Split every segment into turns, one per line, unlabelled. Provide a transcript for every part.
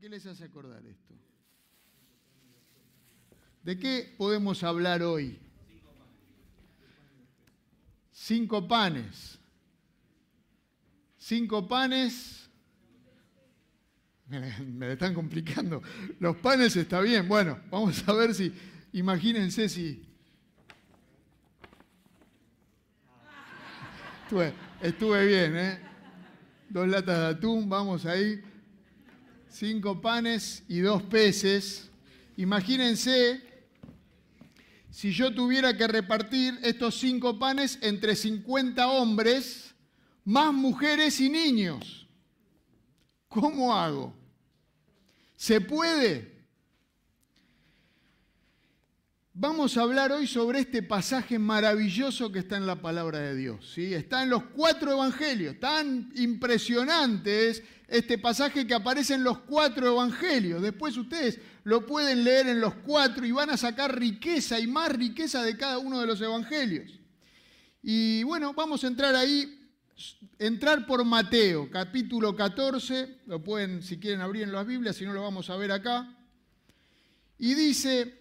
qué les hace acordar esto? ¿De qué podemos hablar hoy? Cinco panes. Cinco panes. Me, me están complicando. Los panes está bien. Bueno, vamos a ver si. Imagínense si. Estuve bien, ¿eh? Dos latas de atún, vamos ahí. Cinco panes y dos peces. Imagínense si yo tuviera que repartir estos cinco panes entre 50 hombres, más mujeres y niños. ¿Cómo hago? ¿Se puede? Vamos a hablar hoy sobre este pasaje maravilloso que está en la palabra de Dios. Está en los cuatro evangelios. Tan impresionante es este pasaje que aparece en los cuatro evangelios. Después ustedes lo pueden leer en los cuatro y van a sacar riqueza y más riqueza de cada uno de los evangelios. Y bueno, vamos a entrar ahí, entrar por Mateo, capítulo 14, lo pueden, si quieren abrir en las Biblias, si no lo vamos a ver acá. Y dice,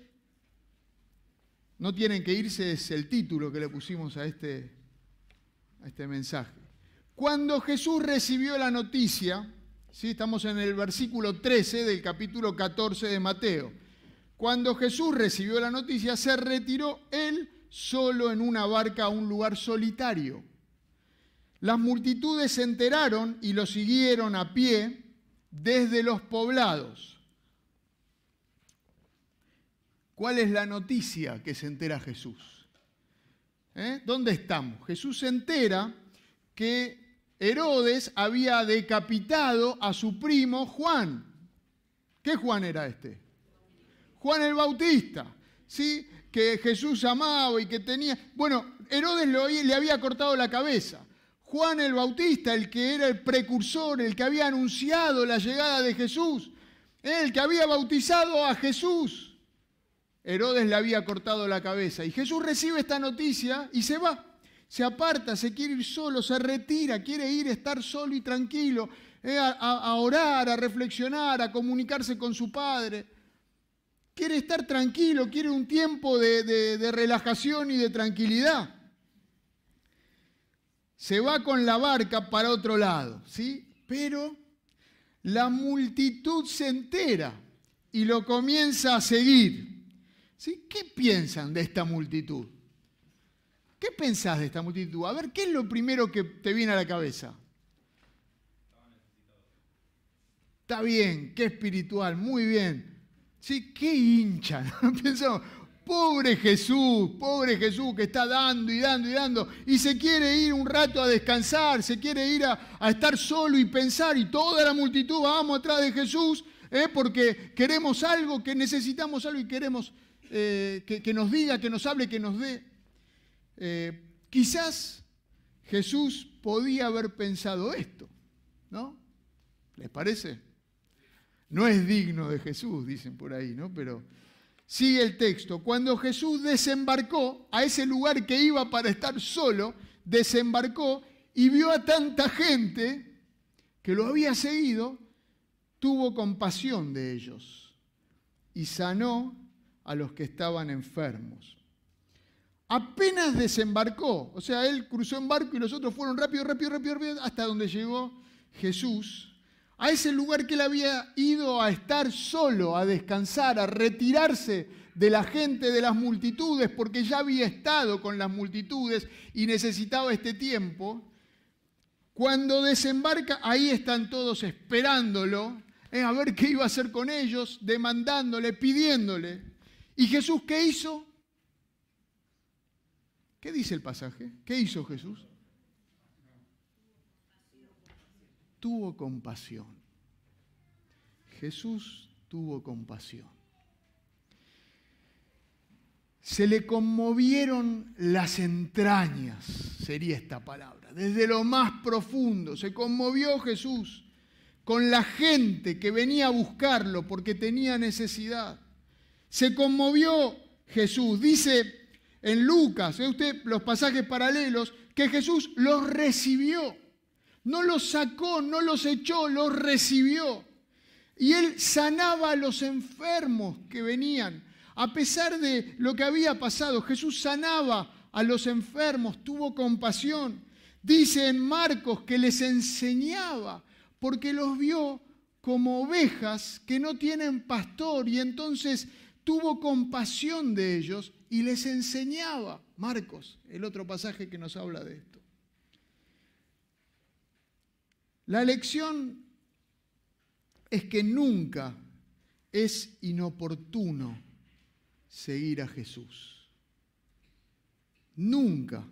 no tienen que irse, es el título que le pusimos a este, a este mensaje. Cuando Jesús recibió la noticia, ¿sí? estamos en el versículo 13 del capítulo 14 de Mateo, cuando Jesús recibió la noticia, se retiró él solo en una barca a un lugar solitario. Las multitudes se enteraron y lo siguieron a pie desde los poblados. ¿Cuál es la noticia que se entera Jesús? ¿Eh? ¿Dónde estamos? Jesús se entera que Herodes había decapitado a su primo Juan. ¿Qué Juan era este? Juan el Bautista, ¿sí? Que Jesús amaba y que tenía... Bueno, Herodes le había cortado la cabeza. Juan el Bautista, el que era el precursor, el que había anunciado la llegada de Jesús, el que había bautizado a Jesús. Herodes le había cortado la cabeza. Y Jesús recibe esta noticia y se va. Se aparta, se quiere ir solo, se retira, quiere ir a estar solo y tranquilo, eh, a, orar, a reflexionar, a comunicarse con su Padre. Quiere estar tranquilo, quiere un tiempo de, de relajación y de tranquilidad. Se va con la barca para otro lado, ¿sí? Pero la multitud se entera y lo comienza a seguir. ¿Qué piensan de esta multitud? ¿Qué pensás de esta multitud? A ver, ¿qué es lo primero que te viene a la cabeza? Está bien, qué espiritual, muy bien. ¿Sí? Qué hincha. Pensamos, pobre Jesús, pobre Jesús que está dando y dando y dando y se quiere ir un rato a descansar, se quiere ir a, estar solo y pensar y toda la multitud vamos atrás de Jesús ¿eh? porque queremos algo, que necesitamos algo y queremos eh, que, nos diga, que nos hable, que nos dé. Eh, quizás Jesús podía haber pensado esto, ¿no? ¿Les parece? No es digno de Jesús, dicen por ahí, ¿no? Pero sigue el texto. Cuando Jesús desembarcó a ese lugar que iba para estar solo, desembarcó y vio a tanta gente que lo había seguido, tuvo compasión de ellos y sanó a los que estaban enfermos. Apenas desembarcó, o sea, él cruzó en barco y los otros fueron rápido, rápido, rápido, rápido, hasta donde llegó Jesús, a ese lugar que él había ido a estar solo, a descansar, a retirarse de la gente, de las multitudes, porque ya había estado con las multitudes y necesitaba este tiempo. Cuando desembarca, ahí están todos esperándolo, eh, a ver qué iba a hacer con ellos, demandándole, pidiéndole. ¿Y Jesús qué hizo? ¿Qué dice el pasaje? ¿Qué hizo Jesús? Tuvo compasión. Jesús tuvo compasión. Se le conmovieron las entrañas, sería esta palabra, desde lo más profundo. Se conmovió Jesús con la gente que venía a buscarlo porque tenía necesidad. Se conmovió Jesús. Dice en Lucas, ve usted los pasajes paralelos, que Jesús los recibió. No los sacó, no los echó, los recibió. Y él sanaba a los enfermos que venían. A pesar de lo que había pasado, Jesús sanaba a los enfermos, tuvo compasión. Dice en Marcos que les enseñaba porque los vio como ovejas que no tienen pastor y entonces tuvo compasión de ellos y les enseñaba. Marcos, el otro pasaje que nos habla de esto. La lección es que nunca es inoportuno seguir a Jesús. Nunca.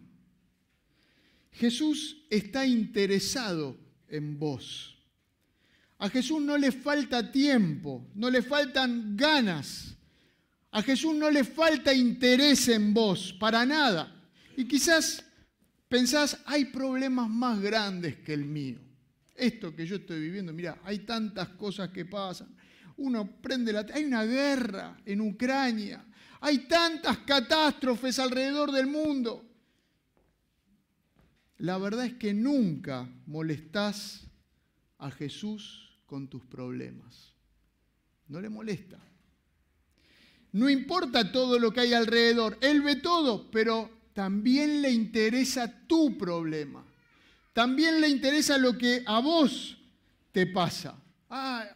Jesús está interesado en vos. A Jesús no le falta tiempo, no le faltan ganas. A Jesús no le falta interés en vos, para nada. Y quizás pensás, hay problemas más grandes que el mío. Esto que yo estoy viviendo, mira, hay tantas cosas que pasan. Uno prende la... Hay una guerra en Ucrania. Hay tantas catástrofes alrededor del mundo. La verdad es que nunca molestás a Jesús con tus problemas. No le molesta. No importa todo lo que hay alrededor. Él ve todo, pero también le interesa tu problema. También le interesa lo que a vos te pasa. Ah,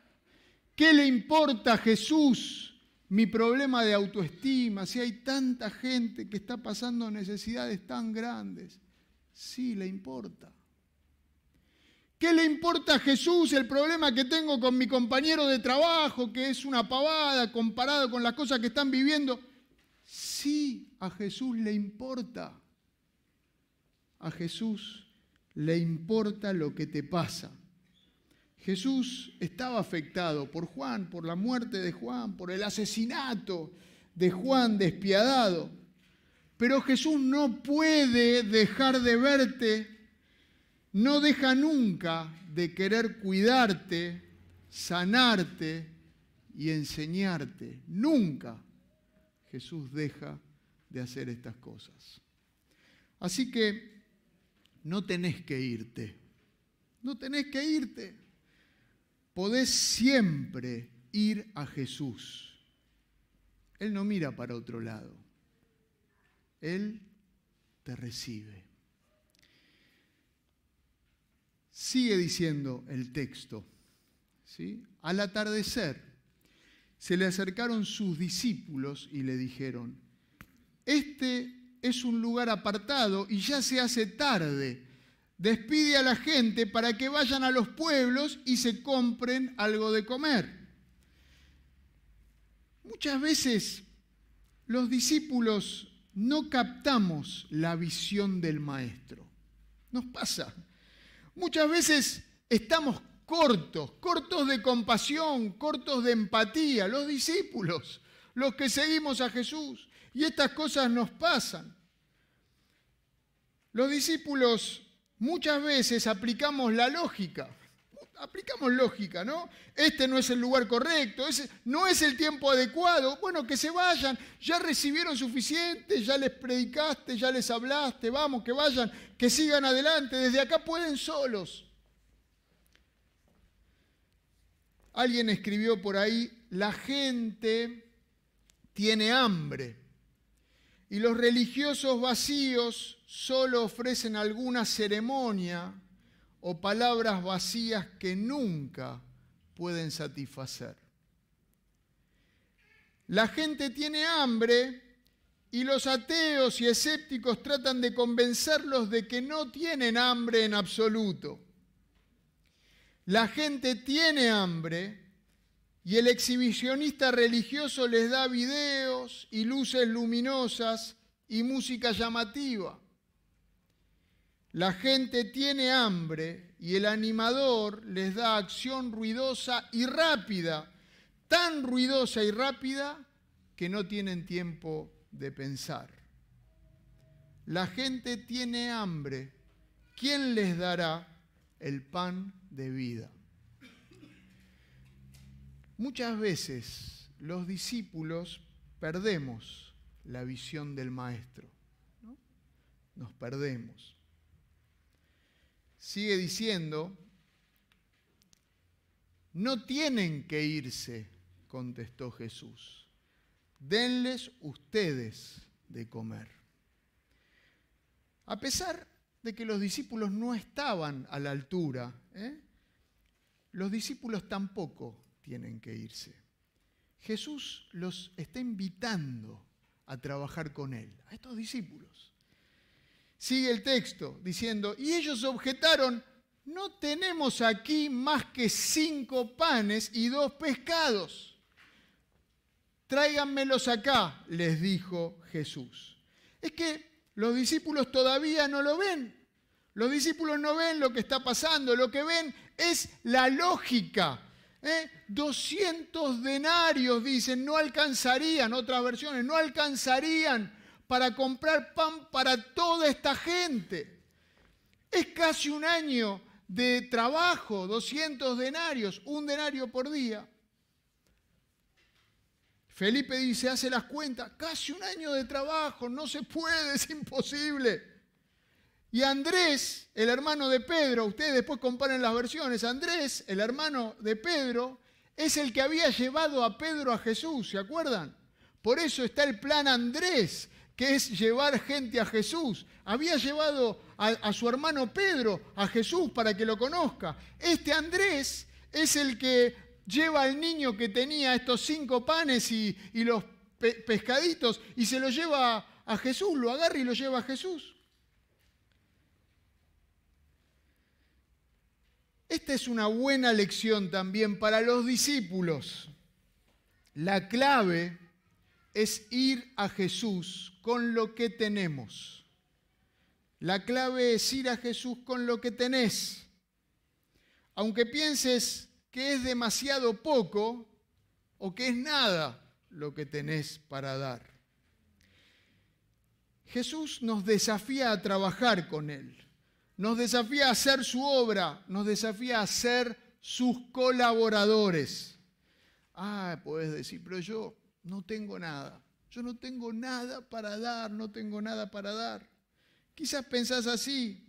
¿Qué le importa a Jesús mi problema de autoestima? Si hay tanta gente que está pasando necesidades tan grandes. Sí, le importa. ¿Qué le importa a Jesús el problema que tengo con mi compañero de trabajo, que es una pavada comparado con las cosas que están viviendo? Sí, a Jesús le importa. A Jesús le importa lo que te pasa. Jesús estaba afectado por Juan, por la muerte de Juan, por el asesinato de Juan despiadado. Pero Jesús no puede dejar de verte no deja nunca de querer cuidarte, sanarte y enseñarte. Nunca Jesús deja de hacer estas cosas. Así que no tenés que irte, no tenés que irte. Podés siempre ir a Jesús. Él no mira para otro lado. Él te recibe. Sigue diciendo el texto. ¿sí? Al atardecer se le acercaron sus discípulos y le dijeron, este es un lugar apartado y ya se hace tarde. Despide a la gente para que vayan a los pueblos y se compren algo de comer. Muchas veces los discípulos no captamos la visión del maestro. Nos pasa. Muchas veces estamos cortos, cortos de compasión, cortos de empatía, los discípulos, los que seguimos a Jesús. Y estas cosas nos pasan. Los discípulos muchas veces aplicamos la lógica. Aplicamos lógica, ¿no? Este no es el lugar correcto, ese no es el tiempo adecuado. Bueno, que se vayan, ya recibieron suficiente, ya les predicaste, ya les hablaste, vamos, que vayan, que sigan adelante, desde acá pueden solos. Alguien escribió por ahí, la gente tiene hambre y los religiosos vacíos solo ofrecen alguna ceremonia o palabras vacías que nunca pueden satisfacer. La gente tiene hambre y los ateos y escépticos tratan de convencerlos de que no tienen hambre en absoluto. La gente tiene hambre y el exhibicionista religioso les da videos y luces luminosas y música llamativa. La gente tiene hambre y el animador les da acción ruidosa y rápida, tan ruidosa y rápida que no tienen tiempo de pensar. La gente tiene hambre. ¿Quién les dará el pan de vida? Muchas veces los discípulos perdemos la visión del maestro. Nos perdemos sigue diciendo, No tienen que irse, contestó Jesús. Denles ustedes de comer. A pesar de que los discípulos no estaban a la altura, ¿eh? los discípulos tampoco tienen que irse. Jesús los está invitando a trabajar con él, a estos discípulos. Sigue el texto diciendo, y ellos objetaron, no tenemos aquí más que cinco panes y dos pescados. Tráiganmelos acá, les dijo Jesús. Es que los discípulos todavía no lo ven. Los discípulos no ven lo que está pasando, lo que ven es la lógica. 200 ¿eh? denarios, dicen, no alcanzarían, otras versiones, no alcanzarían para comprar pan para toda esta gente. Es casi un año de trabajo, 200 denarios, un denario por día. Felipe dice, hace las cuentas, casi un año de trabajo, no se puede, es imposible. Y Andrés, el hermano de Pedro, ustedes después comparen las versiones, Andrés, el hermano de Pedro, es el que había llevado a Pedro a Jesús, ¿se acuerdan? Por eso está el plan Andrés, que es llevar gente a Jesús. Había llevado a, su hermano Pedro a Jesús para que lo conozca. Este Andrés es el que lleva al niño que tenía estos cinco panes y, los pescaditos y se lo lleva a Jesús, lo agarra y lo lleva a Jesús. Esta es una buena lección también para los discípulos. La clave es ir a Jesús con lo que tenemos. La clave es ir a Jesús con lo que tenés. Aunque pienses que es demasiado poco o que es nada lo que tenés para dar. Jesús nos desafía a trabajar con Él, nos desafía a hacer su obra, nos desafía a ser sus colaboradores. Ah, puedes decir, pero yo no tengo nada. Yo no tengo nada para dar, no tengo nada para dar. Quizás pensás así.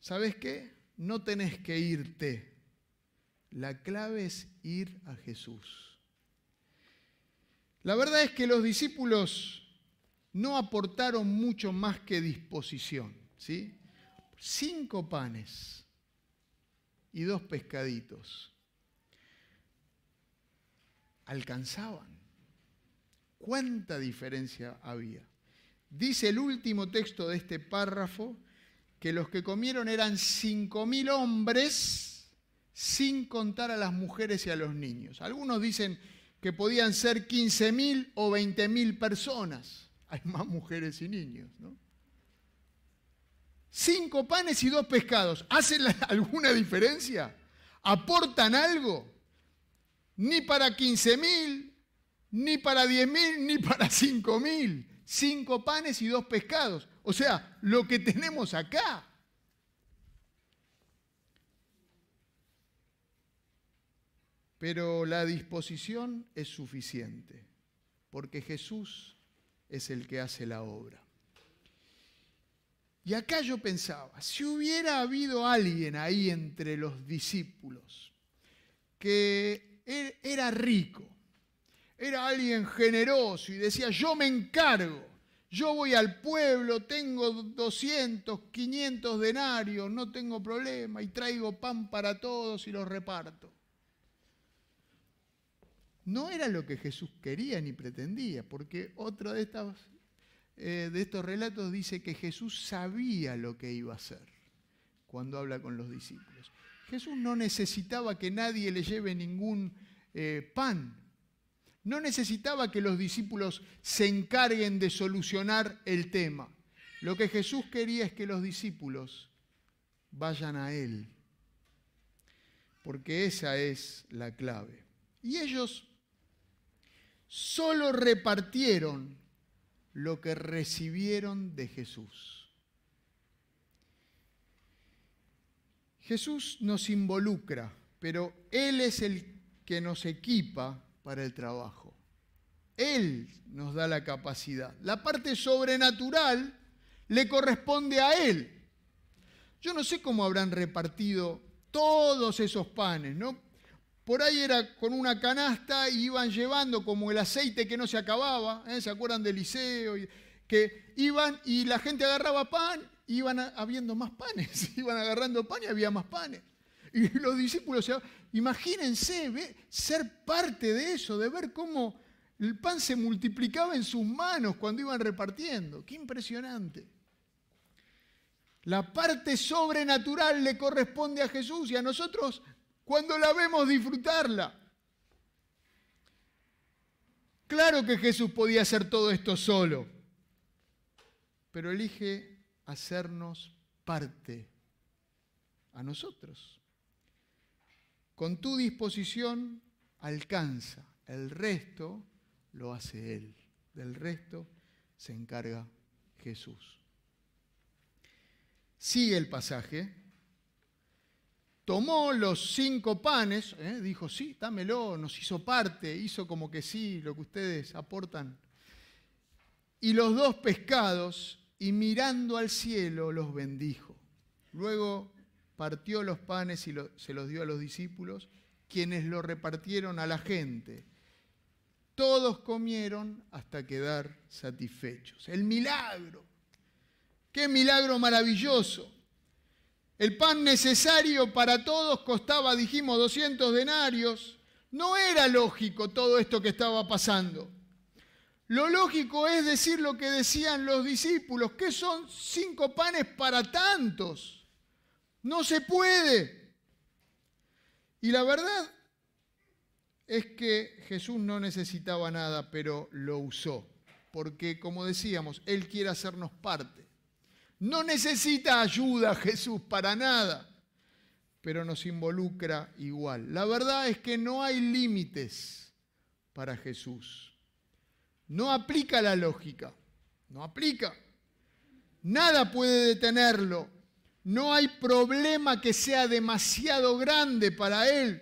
¿Sabes qué? No tenés que irte. La clave es ir a Jesús. La verdad es que los discípulos no aportaron mucho más que disposición. ¿sí? Cinco panes y dos pescaditos. Alcanzaban. ¿Cuánta diferencia había? Dice el último texto de este párrafo que los que comieron eran cinco mil hombres sin contar a las mujeres y a los niños. Algunos dicen que podían ser 15 mil o 20 mil personas. Hay más mujeres y niños, ¿no? Cinco panes y dos pescados. ¿Hacen alguna diferencia? ¿Aportan algo? Ni para 15 mil, ni para diez mil, ni para cinco mil. Cinco panes y dos pescados. O sea, lo que tenemos acá. Pero la disposición es suficiente, porque Jesús es el que hace la obra. Y acá yo pensaba, si hubiera habido alguien ahí entre los discípulos que e-, era rico, era alguien generoso y decía, yo me encargo, yo voy al pueblo, tengo 200, 500 denarios, no tengo problema y traigo pan para todos y los reparto. No era lo que Jesús quería ni pretendía, porque otro de estos, eh, de estos relatos dice que Jesús sabía lo que iba a hacer cuando habla con los discípulos. Jesús no necesitaba que nadie le lleve ningún eh, pan no necesitaba que los discípulos se encarguen de solucionar el tema. Lo que Jesús quería es que los discípulos vayan a Él, porque esa es la clave. Y ellos solo repartieron lo que recibieron de Jesús. Jesús nos involucra, pero Él es el que nos equipa para el trabajo. Él nos da la capacidad. La parte sobrenatural le corresponde a Él. Yo no sé cómo habrán repartido todos esos panes, ¿no? por ahí era con una canasta y iban llevando como el aceite que no se acababa, ¿eh? ¿se acuerdan del liceo? Que iban y la gente agarraba pan, iban habiendo más panes, iban agarrando pan y había más panes. Y los discípulos, imagínense ser parte de eso, de ver cómo el pan se multiplicaba en sus manos cuando iban repartiendo. Qué impresionante. La parte sobrenatural le corresponde a Jesús y a nosotros cuando la vemos disfrutarla. Claro que Jesús podía hacer todo esto solo, pero elige hacernos parte a nosotros. Con tu disposición alcanza, el resto lo hace Él, del resto se encarga Jesús. Sigue el pasaje. Tomó los cinco panes, ¿eh? dijo, sí, dámelo, nos hizo parte, hizo como que sí, lo que ustedes aportan. Y los dos pescados, y mirando al cielo los bendijo. Luego partió los panes y se los dio a los discípulos, quienes lo repartieron a la gente. Todos comieron hasta quedar satisfechos. El milagro. Qué milagro maravilloso. El pan necesario para todos costaba, dijimos, 200 denarios. No era lógico todo esto que estaba pasando. Lo lógico es decir lo que decían los discípulos, que son cinco panes para tantos. No se puede. Y la verdad es que Jesús no necesitaba nada, pero lo usó. Porque, como decíamos, Él quiere hacernos parte. No necesita ayuda Jesús para nada, pero nos involucra igual. La verdad es que no hay límites para Jesús. No aplica la lógica, no aplica. Nada puede detenerlo. No hay problema que sea demasiado grande para Él.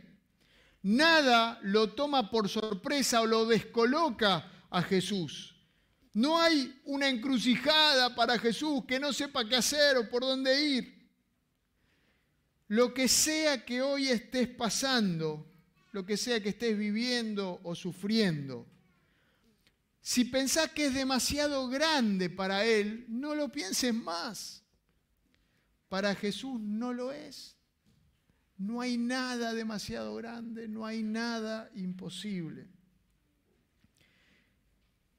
Nada lo toma por sorpresa o lo descoloca a Jesús. No hay una encrucijada para Jesús que no sepa qué hacer o por dónde ir. Lo que sea que hoy estés pasando, lo que sea que estés viviendo o sufriendo, si pensás que es demasiado grande para Él, no lo pienses más. Para Jesús no lo es. No hay nada demasiado grande, no hay nada imposible.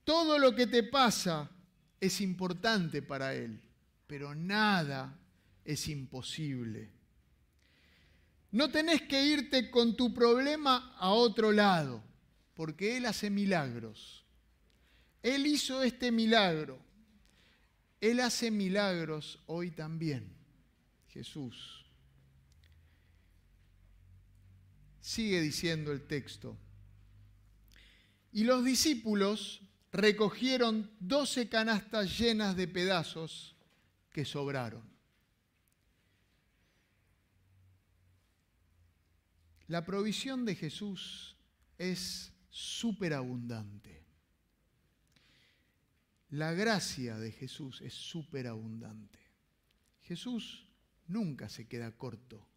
Todo lo que te pasa es importante para Él, pero nada es imposible. No tenés que irte con tu problema a otro lado, porque Él hace milagros. Él hizo este milagro. Él hace milagros hoy también. Jesús. Sigue diciendo el texto. Y los discípulos recogieron doce canastas llenas de pedazos que sobraron. La provisión de Jesús es superabundante. La gracia de Jesús es superabundante. Jesús nunca se queda corto.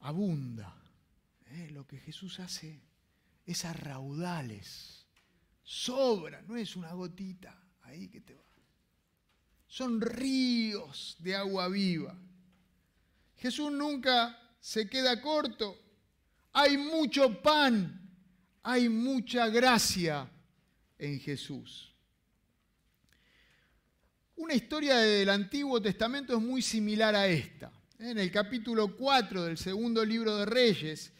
Abunda. ¿eh? Lo que Jesús hace es a raudales. Sobra, no es una gotita ahí que te va. Son ríos de agua viva. Jesús nunca se queda corto. Hay mucho pan, hay mucha gracia en Jesús. Una historia del Antiguo Testamento es muy similar a esta. En el capítulo 4 del segundo libro de Reyes,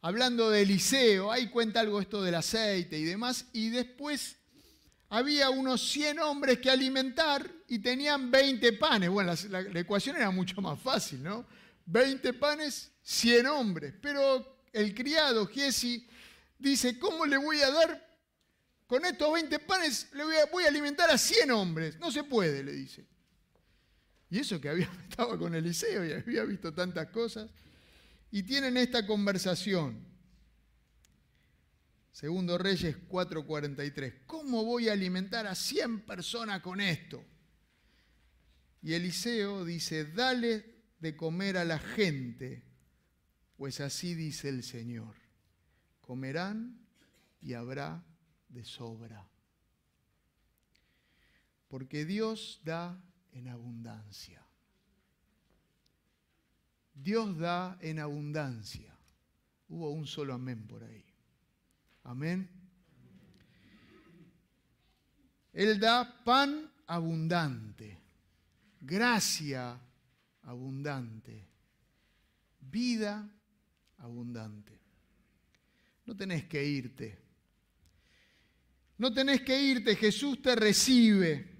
hablando de Eliseo, ahí cuenta algo esto del aceite y demás, y después había unos 100 hombres que alimentar y tenían 20 panes. Bueno, la, ecuación era mucho más fácil, ¿no? 20 panes, 100 hombres. Pero el criado, Giesi, dice, ¿cómo le voy a dar con estos 20 panes le voy a, alimentar a 100 hombres. No se puede, le dice. Y eso que había, estaba con Eliseo y había visto tantas cosas. Y tienen esta conversación. Segundo Reyes 4:43. ¿Cómo voy a alimentar a 100 personas con esto? Y Eliseo dice, dale de comer a la gente, Pues así dice el Señor, comerán y habrá de sobra. Porque Dios da en abundancia. Dios da en abundancia. Hubo un solo amén por ahí. Amén. Él da pan abundante, gracia abundante, vida abundante. No tenés que irte. No tenés que irte, Jesús te recibe.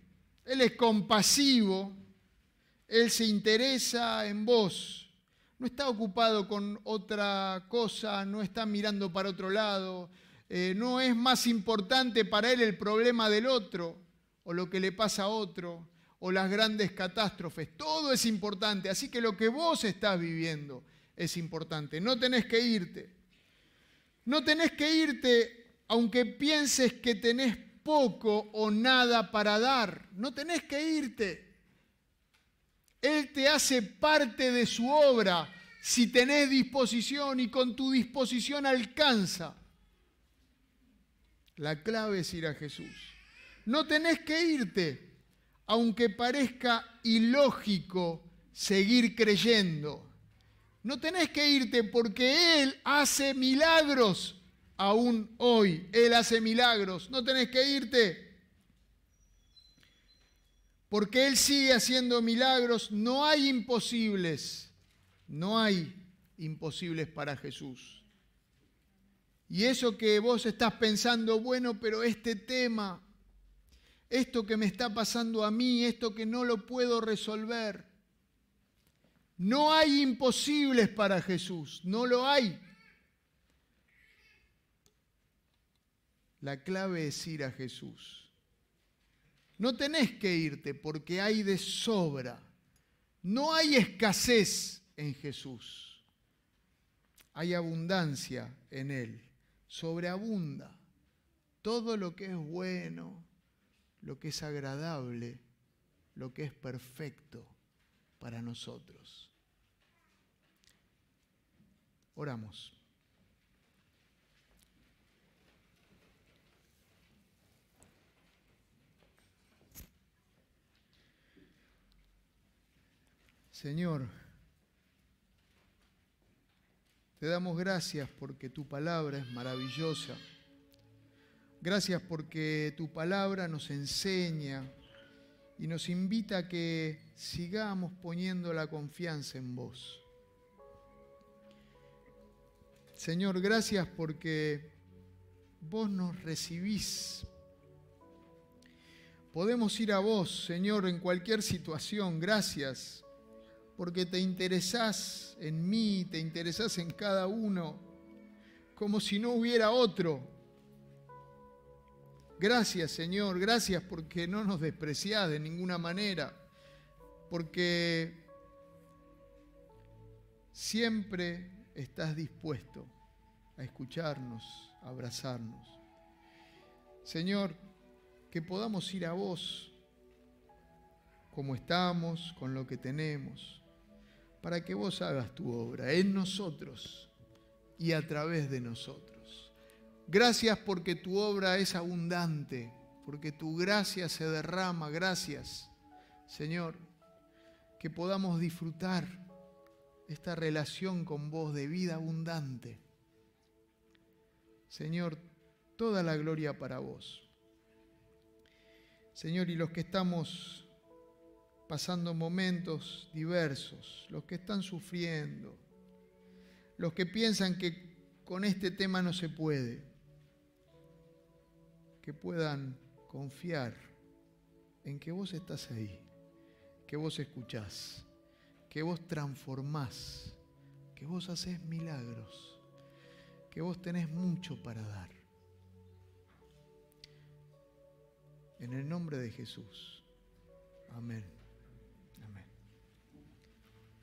Él es compasivo, Él se interesa en vos. No está ocupado con otra cosa, no está mirando para otro lado, eh, no es más importante para Él el problema del otro o lo que le pasa a otro o las grandes catástrofes. Todo es importante, así que lo que vos estás viviendo es importante. No tenés que irte. No tenés que irte aunque pienses que tenés poco o nada para dar. No tenés que irte. Él te hace parte de su obra si tenés disposición y con tu disposición alcanza. La clave es ir a Jesús. No tenés que irte, aunque parezca ilógico seguir creyendo. No tenés que irte porque Él hace milagros aún hoy. Él hace milagros. No tenés que irte. Porque Él sigue haciendo milagros. No hay imposibles. No hay imposibles para Jesús. Y eso que vos estás pensando, bueno, pero este tema, esto que me está pasando a mí, esto que no lo puedo resolver, no hay imposibles para Jesús, no lo hay. La clave es ir a Jesús. No tenés que irte porque hay de sobra. No hay escasez en Jesús. Hay abundancia en Él. Sobreabunda. Todo lo que es bueno, lo que es agradable, lo que es perfecto para nosotros. Oramos. Señor, te damos gracias porque tu palabra es maravillosa. Gracias porque tu palabra nos enseña y nos invita a que sigamos poniendo la confianza en vos. Señor, gracias porque vos nos recibís. Podemos ir a vos, Señor, en cualquier situación. Gracias porque te interesás en mí, te interesás en cada uno, como si no hubiera otro. Gracias, Señor, gracias porque no nos despreciás de ninguna manera, porque siempre estás dispuesto a escucharnos, a abrazarnos. Señor, que podamos ir a vos como estamos, con lo que tenemos, para que vos hagas tu obra en nosotros y a través de nosotros. Gracias porque tu obra es abundante, porque tu gracia se derrama. Gracias, Señor, que podamos disfrutar esta relación con vos de vida abundante. Señor, toda la gloria para vos. Señor, y los que estamos pasando momentos diversos, los que están sufriendo, los que piensan que con este tema no se puede, que puedan confiar en que vos estás ahí, que vos escuchás que vos transformás, que vos haces milagros, que vos tenés mucho para dar. En el nombre de Jesús. Amén.